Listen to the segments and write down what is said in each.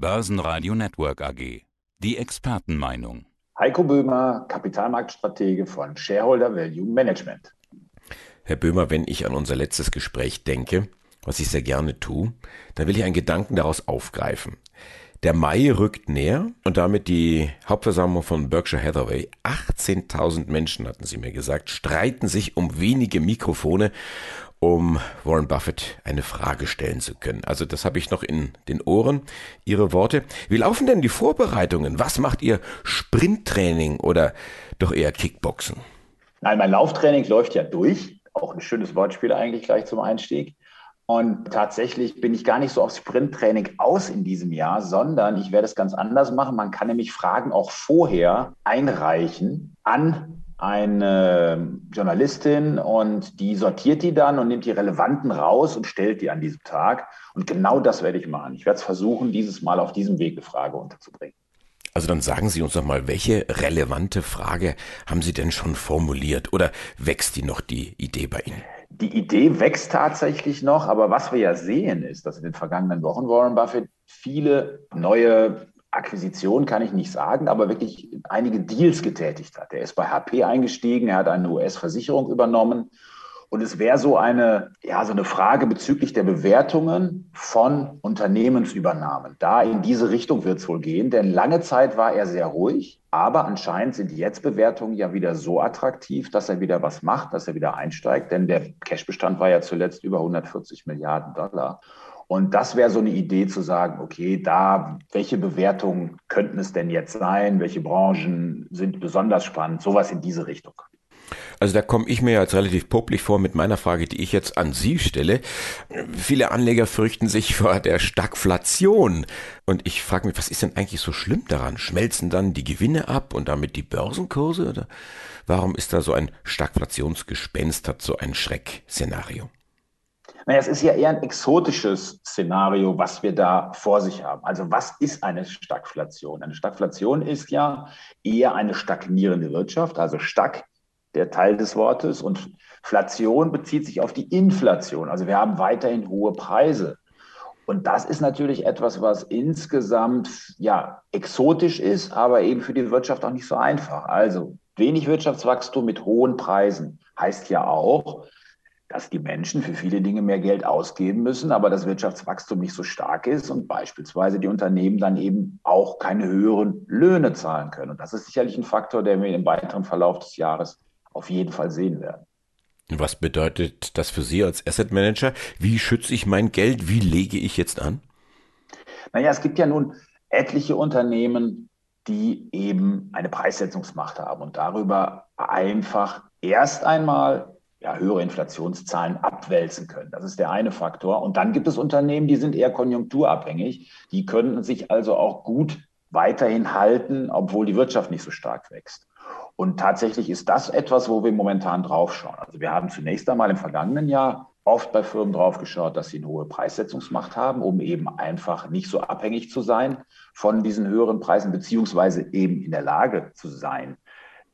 Börsenradio Network AG. Die Expertenmeinung. Heiko Böhmer, Kapitalmarktstratege von Shareholder Value Management. Herr Böhmer, wenn ich an unser letztes Gespräch denke, was ich sehr gerne tue, dann will ich einen Gedanken daraus aufgreifen. Der Mai rückt näher und damit die Hauptversammlung von Berkshire Hathaway. 18.000 Menschen, hatten Sie mir gesagt, streiten sich um wenige Mikrofone um Warren Buffett eine Frage stellen zu können. Also das habe ich noch in den Ohren, Ihre Worte. Wie laufen denn die Vorbereitungen? Was macht Ihr Sprinttraining oder doch eher Kickboxen? Nein, mein Lauftraining läuft ja durch. Auch ein schönes Wortspiel eigentlich gleich zum Einstieg. Und tatsächlich bin ich gar nicht so auf Sprinttraining aus in diesem Jahr, sondern ich werde es ganz anders machen. Man kann nämlich Fragen auch vorher einreichen an eine Journalistin und die sortiert die dann und nimmt die relevanten raus und stellt die an diesem Tag. Und genau das werde ich machen. Ich werde es versuchen, dieses Mal auf diesem Weg eine Frage unterzubringen. Also dann sagen Sie uns doch mal, welche relevante Frage haben Sie denn schon formuliert oder wächst die noch die Idee bei Ihnen? Die Idee wächst tatsächlich noch, aber was wir ja sehen, ist, dass in den vergangenen Wochen Warren Buffett viele neue Akquisition kann ich nicht sagen, aber wirklich einige Deals getätigt hat. Er ist bei HP eingestiegen, er hat eine US-Versicherung übernommen. Und es wäre so eine, ja, so eine Frage bezüglich der Bewertungen von Unternehmensübernahmen. Da in diese Richtung wird es wohl gehen, denn lange Zeit war er sehr ruhig, aber anscheinend sind jetzt Bewertungen ja wieder so attraktiv, dass er wieder was macht, dass er wieder einsteigt, denn der Cashbestand war ja zuletzt über 140 Milliarden Dollar. Und das wäre so eine Idee zu sagen, okay, da, welche Bewertungen könnten es denn jetzt sein? Welche Branchen sind besonders spannend? Sowas in diese Richtung. Also da komme ich mir jetzt relativ popelig vor mit meiner Frage, die ich jetzt an Sie stelle. Viele Anleger fürchten sich vor der Stagflation. Und ich frage mich, was ist denn eigentlich so schlimm daran? Schmelzen dann die Gewinne ab und damit die Börsenkurse? Oder warum ist da so ein Stagflationsgespenst, hat so ein Schreckszenario? Naja, es ist ja eher ein exotisches Szenario, was wir da vor sich haben. Also was ist eine Stagflation? Eine Stagflation ist ja eher eine stagnierende Wirtschaft, also Stag, der Teil des Wortes, und Flation bezieht sich auf die Inflation. Also wir haben weiterhin hohe Preise. Und das ist natürlich etwas, was insgesamt ja exotisch ist, aber eben für die Wirtschaft auch nicht so einfach. Also wenig Wirtschaftswachstum mit hohen Preisen heißt ja auch, dass die Menschen für viele Dinge mehr Geld ausgeben müssen, aber das Wirtschaftswachstum nicht so stark ist und beispielsweise die Unternehmen dann eben auch keine höheren Löhne zahlen können. Und das ist sicherlich ein Faktor, der wir im weiteren Verlauf des Jahres auf jeden Fall sehen werden. Was bedeutet das für Sie als Asset Manager? Wie schütze ich mein Geld? Wie lege ich jetzt an? Naja, es gibt ja nun etliche Unternehmen, die eben eine Preissetzungsmacht haben und darüber einfach erst einmal ja, höhere Inflationszahlen abwälzen können. Das ist der eine Faktor. Und dann gibt es Unternehmen, die sind eher konjunkturabhängig. Die können sich also auch gut weiterhin halten, obwohl die Wirtschaft nicht so stark wächst. Und tatsächlich ist das etwas, wo wir momentan draufschauen. Also wir haben zunächst einmal im vergangenen Jahr oft bei Firmen draufgeschaut, dass sie eine hohe Preissetzungsmacht haben, um eben einfach nicht so abhängig zu sein von diesen höheren Preisen, beziehungsweise eben in der Lage zu sein,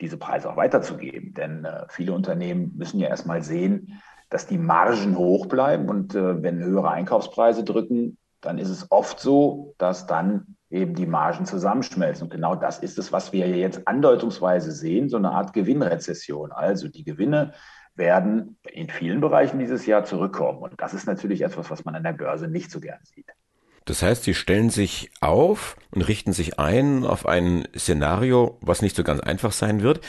diese Preise auch weiterzugeben. Denn äh, viele Unternehmen müssen ja erstmal sehen, dass die Margen hoch bleiben. Und äh, wenn höhere Einkaufspreise drücken, dann ist es oft so, dass dann eben die Margen zusammenschmelzen. Und genau das ist es, was wir jetzt andeutungsweise sehen, so eine Art Gewinnrezession. Also die Gewinne werden in vielen Bereichen dieses Jahr zurückkommen. Und das ist natürlich etwas, was man an der Börse nicht so gern sieht. Das heißt, sie stellen sich auf und richten sich ein auf ein Szenario, was nicht so ganz einfach sein wird.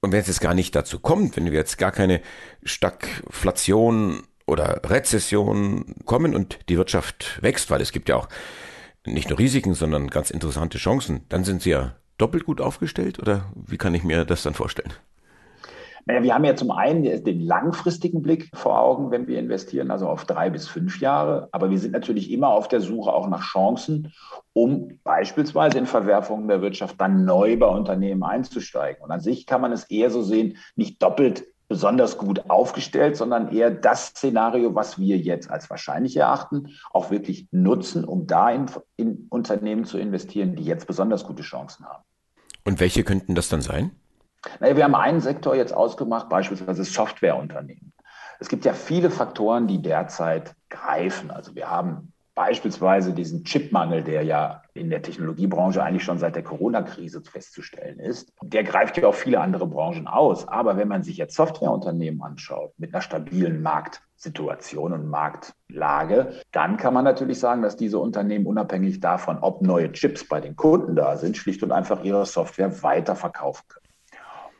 Und wenn es jetzt gar nicht dazu kommt, wenn wir jetzt gar keine Stagflation oder Rezession kommen und die Wirtschaft wächst, weil es gibt ja auch nicht nur Risiken, sondern ganz interessante Chancen, dann sind sie ja doppelt gut aufgestellt oder wie kann ich mir das dann vorstellen? Naja, wir haben ja zum einen den langfristigen Blick vor Augen, wenn wir investieren, also auf drei bis fünf Jahre. Aber wir sind natürlich immer auf der Suche auch nach Chancen, um beispielsweise in Verwerfungen der Wirtschaft dann neu bei Unternehmen einzusteigen. Und an sich kann man es eher so sehen, nicht doppelt besonders gut aufgestellt, sondern eher das Szenario, was wir jetzt als wahrscheinlich erachten, auch wirklich nutzen, um da in, in Unternehmen zu investieren, die jetzt besonders gute Chancen haben. Und welche könnten das dann sein? Naja, wir haben einen Sektor jetzt ausgemacht, beispielsweise Softwareunternehmen. Es gibt ja viele Faktoren, die derzeit greifen. Also wir haben beispielsweise diesen Chipmangel, der ja in der Technologiebranche eigentlich schon seit der Corona-Krise festzustellen ist, der greift ja auch viele andere Branchen aus. Aber wenn man sich jetzt Softwareunternehmen anschaut mit einer stabilen Marktsituation und Marktlage, dann kann man natürlich sagen, dass diese Unternehmen unabhängig davon, ob neue Chips bei den Kunden da sind, schlicht und einfach ihre Software weiterverkaufen können.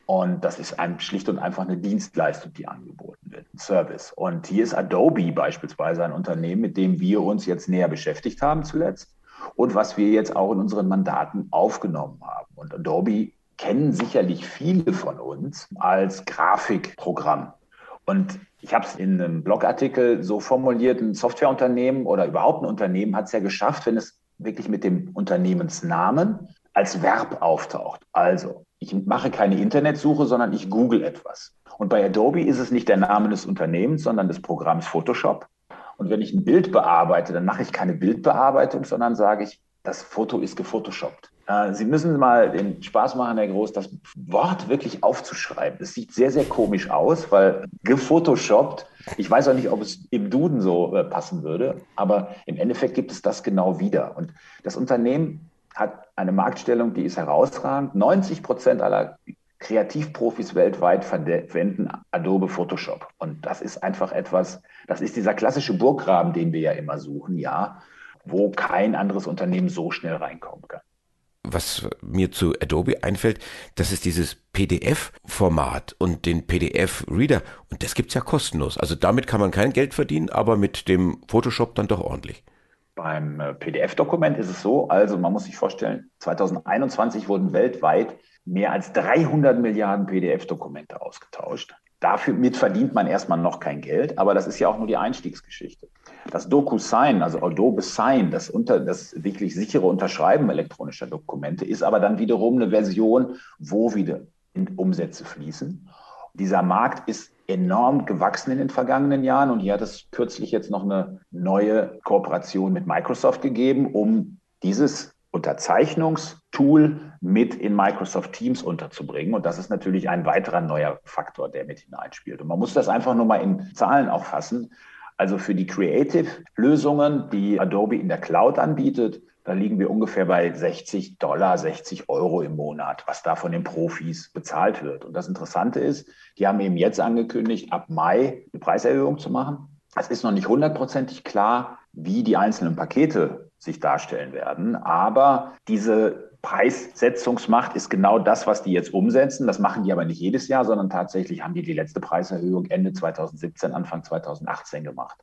Und das ist ein, schlicht und einfach eine Dienstleistung, die angeboten wird, ein Service. Und hier ist Adobe beispielsweise ein Unternehmen, mit dem wir uns jetzt näher beschäftigt haben zuletzt und was wir jetzt auch in unseren Mandaten aufgenommen haben. Und Adobe kennen sicherlich viele von uns als Grafikprogramm. Und ich habe es in einem Blogartikel so formuliert, ein Softwareunternehmen oder überhaupt ein Unternehmen hat es ja geschafft, wenn es wirklich mit dem Unternehmensnamen als Verb auftaucht. Also, ich mache keine Internetsuche, sondern ich google etwas. Und bei Adobe ist es nicht der Name des Unternehmens, sondern des Programms Photoshop. Und wenn ich ein Bild bearbeite, dann mache ich keine Bildbearbeitung, sondern sage ich, das Foto ist gefotoshoppt. Äh, Sie müssen mal den Spaß machen, Herr Groß, das Wort wirklich aufzuschreiben. Es sieht sehr, sehr komisch aus, weil gefotoshoppt, ich weiß auch nicht, ob es im Duden so äh, passen würde, aber im Endeffekt gibt es das genau wieder. Und das Unternehmen hat eine Marktstellung, die ist herausragend. 90 Prozent aller Kreativprofis weltweit verwenden Adobe Photoshop. Und das ist einfach etwas, das ist dieser klassische Burggraben, den wir ja immer suchen, ja, wo kein anderes Unternehmen so schnell reinkommen kann. Was mir zu Adobe einfällt, das ist dieses PDF-Format und den PDF-Reader. Und das gibt es ja kostenlos. Also damit kann man kein Geld verdienen, aber mit dem Photoshop dann doch ordentlich. Beim äh, PDF-Dokument ist es so, also man muss sich vorstellen, 2021 wurden weltweit mehr als 300 Milliarden PDF-Dokumente ausgetauscht. Dafür mit verdient man erstmal noch kein Geld, aber das ist ja auch nur die Einstiegsgeschichte. Das DocuSign, also Adobe Sign, das, unter, das wirklich sichere Unterschreiben elektronischer Dokumente, ist aber dann wiederum eine Version, wo wieder Umsätze fließen. Dieser Markt ist enorm gewachsen in den vergangenen Jahren und hier hat es kürzlich jetzt noch eine neue Kooperation mit Microsoft gegeben, um dieses Unterzeichnungstool mit in Microsoft Teams unterzubringen. Und das ist natürlich ein weiterer neuer Faktor, der mit hineinspielt. Und man muss das einfach nur mal in Zahlen auch fassen. Also für die Creative-Lösungen, die Adobe in der Cloud anbietet, da liegen wir ungefähr bei 60 Dollar, 60 Euro im Monat, was da von den Profis bezahlt wird. Und das Interessante ist, die haben eben jetzt angekündigt, ab Mai eine Preiserhöhung zu machen. Es ist noch nicht hundertprozentig klar, wie die einzelnen Pakete sich darstellen werden. Aber diese Preissetzungsmacht ist genau das, was die jetzt umsetzen. Das machen die aber nicht jedes Jahr, sondern tatsächlich haben die die letzte Preiserhöhung Ende 2017, Anfang 2018 gemacht.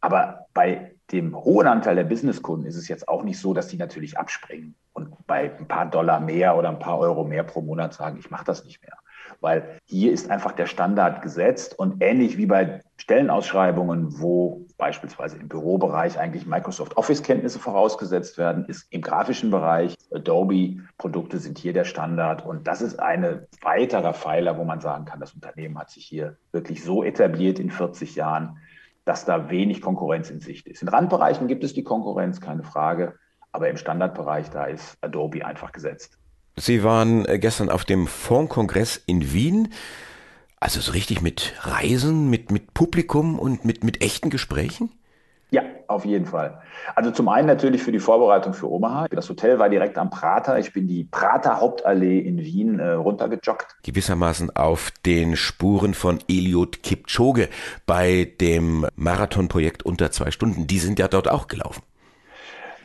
Aber bei dem hohen Anteil der Businesskunden ist es jetzt auch nicht so, dass die natürlich abspringen und bei ein paar Dollar mehr oder ein paar Euro mehr pro Monat sagen, ich mache das nicht mehr. Weil hier ist einfach der Standard gesetzt und ähnlich wie bei Stellenausschreibungen, wo beispielsweise im Bürobereich eigentlich Microsoft Office-Kenntnisse vorausgesetzt werden, ist im grafischen Bereich Adobe-Produkte sind hier der Standard. Und das ist ein weiterer Pfeiler, wo man sagen kann, das Unternehmen hat sich hier wirklich so etabliert in 40 Jahren, dass da wenig Konkurrenz in Sicht ist. In Randbereichen gibt es die Konkurrenz, keine Frage, aber im Standardbereich, da ist Adobe einfach gesetzt. Sie waren äh, gestern auf dem Fondkongress in Wien. Also so richtig mit Reisen, mit, mit Publikum und mit, mit echten Gesprächen? Ja, auf jeden Fall. Also zum einen natürlich für die Vorbereitung für Omaha. Das Hotel war direkt am Prater. Ich bin die Prater Hauptallee in Wien äh, runtergejoggt. Gewissermaßen auf den Spuren von Eliot Kipchoge bei dem Marathonprojekt unter zwei Stunden. Die sind ja dort auch gelaufen.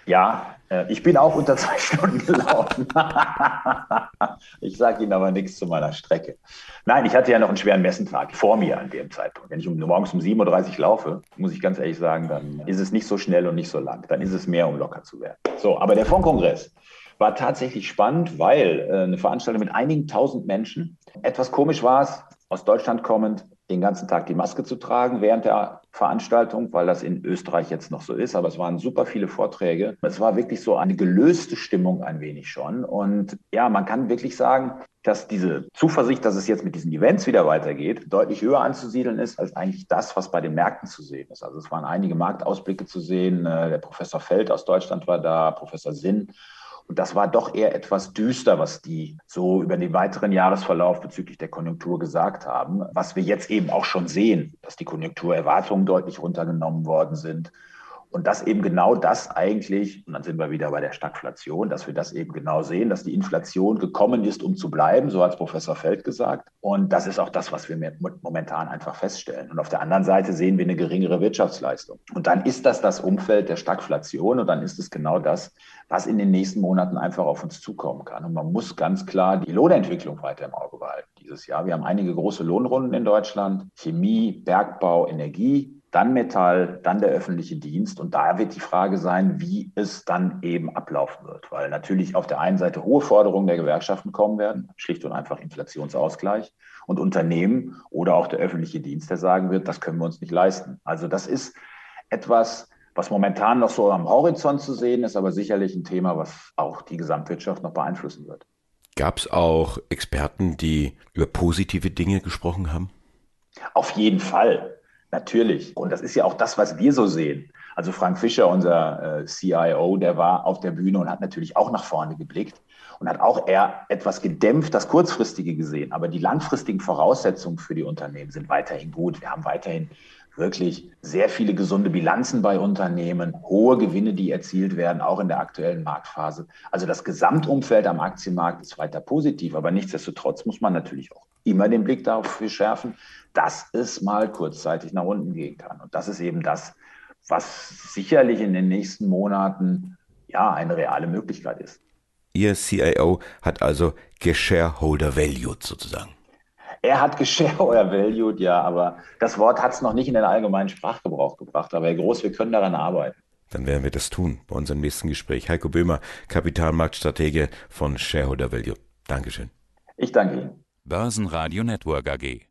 Ja, ich bin auch unter zwei Stunden gelaufen. ich sage Ihnen aber nichts zu meiner Strecke. Nein, ich hatte ja noch einen schweren Messentag vor mir an dem Zeitpunkt. Wenn ich um, morgens um 7.30 Uhr laufe, muss ich ganz ehrlich sagen, dann ist es nicht so schnell und nicht so lang. Dann ist es mehr, um locker zu werden. So, aber der Fondkongress war tatsächlich spannend, weil äh, eine Veranstaltung mit einigen tausend Menschen. Etwas komisch war es, aus Deutschland kommend, den ganzen Tag die Maske zu tragen während der Veranstaltung, weil das in Österreich jetzt noch so ist. Aber es waren super viele Vorträge. Es war wirklich so eine gelöste Stimmung ein wenig schon. Und ja, man kann wirklich sagen, dass diese Zuversicht, dass es jetzt mit diesen Events wieder weitergeht, deutlich höher anzusiedeln ist als eigentlich das, was bei den Märkten zu sehen ist. Also es waren einige Marktausblicke zu sehen. Äh, der Professor Feld aus Deutschland war da, Professor Sinn und das war doch eher etwas düster, was die so über den weiteren Jahresverlauf bezüglich der Konjunktur gesagt haben. Was wir jetzt eben auch schon sehen, dass die Konjunkturerwartungen deutlich runtergenommen worden sind Und dass eben genau das eigentlich, und dann sind wir wieder bei der Stagflation, dass wir das eben genau sehen, dass die Inflation gekommen ist, um zu bleiben, so hat Professor Feld gesagt. Und das ist auch das, was wir momentan einfach feststellen. Und auf der anderen Seite sehen wir eine geringere Wirtschaftsleistung. Und dann ist das das Umfeld der Stagflation und dann ist es genau das, was in den nächsten Monaten einfach auf uns zukommen kann. Und man muss ganz klar die Lohnentwicklung weiter im Auge behalten dieses Jahr. Wir haben einige große Lohnrunden in Deutschland, Chemie, Bergbau, Energie dann Metall, dann der öffentliche Dienst. Und da wird die Frage sein, wie es dann eben ablaufen wird. Weil natürlich auf der einen Seite hohe Forderungen der Gewerkschaften kommen werden, schlicht und einfach Inflationsausgleich. Und Unternehmen oder auch der öffentliche Dienst, der sagen wird, das können wir uns nicht leisten. Also das ist etwas, was momentan noch so am Horizont zu sehen ist, aber sicherlich ein Thema, was auch die Gesamtwirtschaft noch beeinflussen wird. Gab es auch Experten, die über positive Dinge gesprochen haben? Auf jeden Fall. Natürlich. Und das ist ja auch das, was wir so sehen. Also Frank Fischer, unser äh, CIO, der war auf der Bühne und hat natürlich auch nach vorne geblickt und hat auch eher etwas gedämpft, das Kurzfristige gesehen. Aber die langfristigen Voraussetzungen für die Unternehmen sind weiterhin gut. Wir haben weiterhin wirklich sehr viele gesunde Bilanzen bei Unternehmen, hohe Gewinne, die erzielt werden, auch in der aktuellen Marktphase. Also das Gesamtumfeld am Aktienmarkt ist weiter positiv, aber nichtsdestotrotz muss man natürlich auch immer den Blick darauf schärfen, dass es mal kurzzeitig nach unten gehen kann. Und das ist eben das, was sicherlich in den nächsten Monaten ja eine reale Möglichkeit ist. Ihr CIO hat also geshareholder valued sozusagen. Er hat geshareholder valued, ja, aber das Wort hat es noch nicht in den allgemeinen Sprachgebrauch gebracht. Aber Herr Groß, wir können daran arbeiten. Dann werden wir das tun bei unserem nächsten Gespräch. Heiko Böhmer, Kapitalmarktstratege von Shareholder Value. Dankeschön. Ich danke Ihnen. Börsenradio Network AG.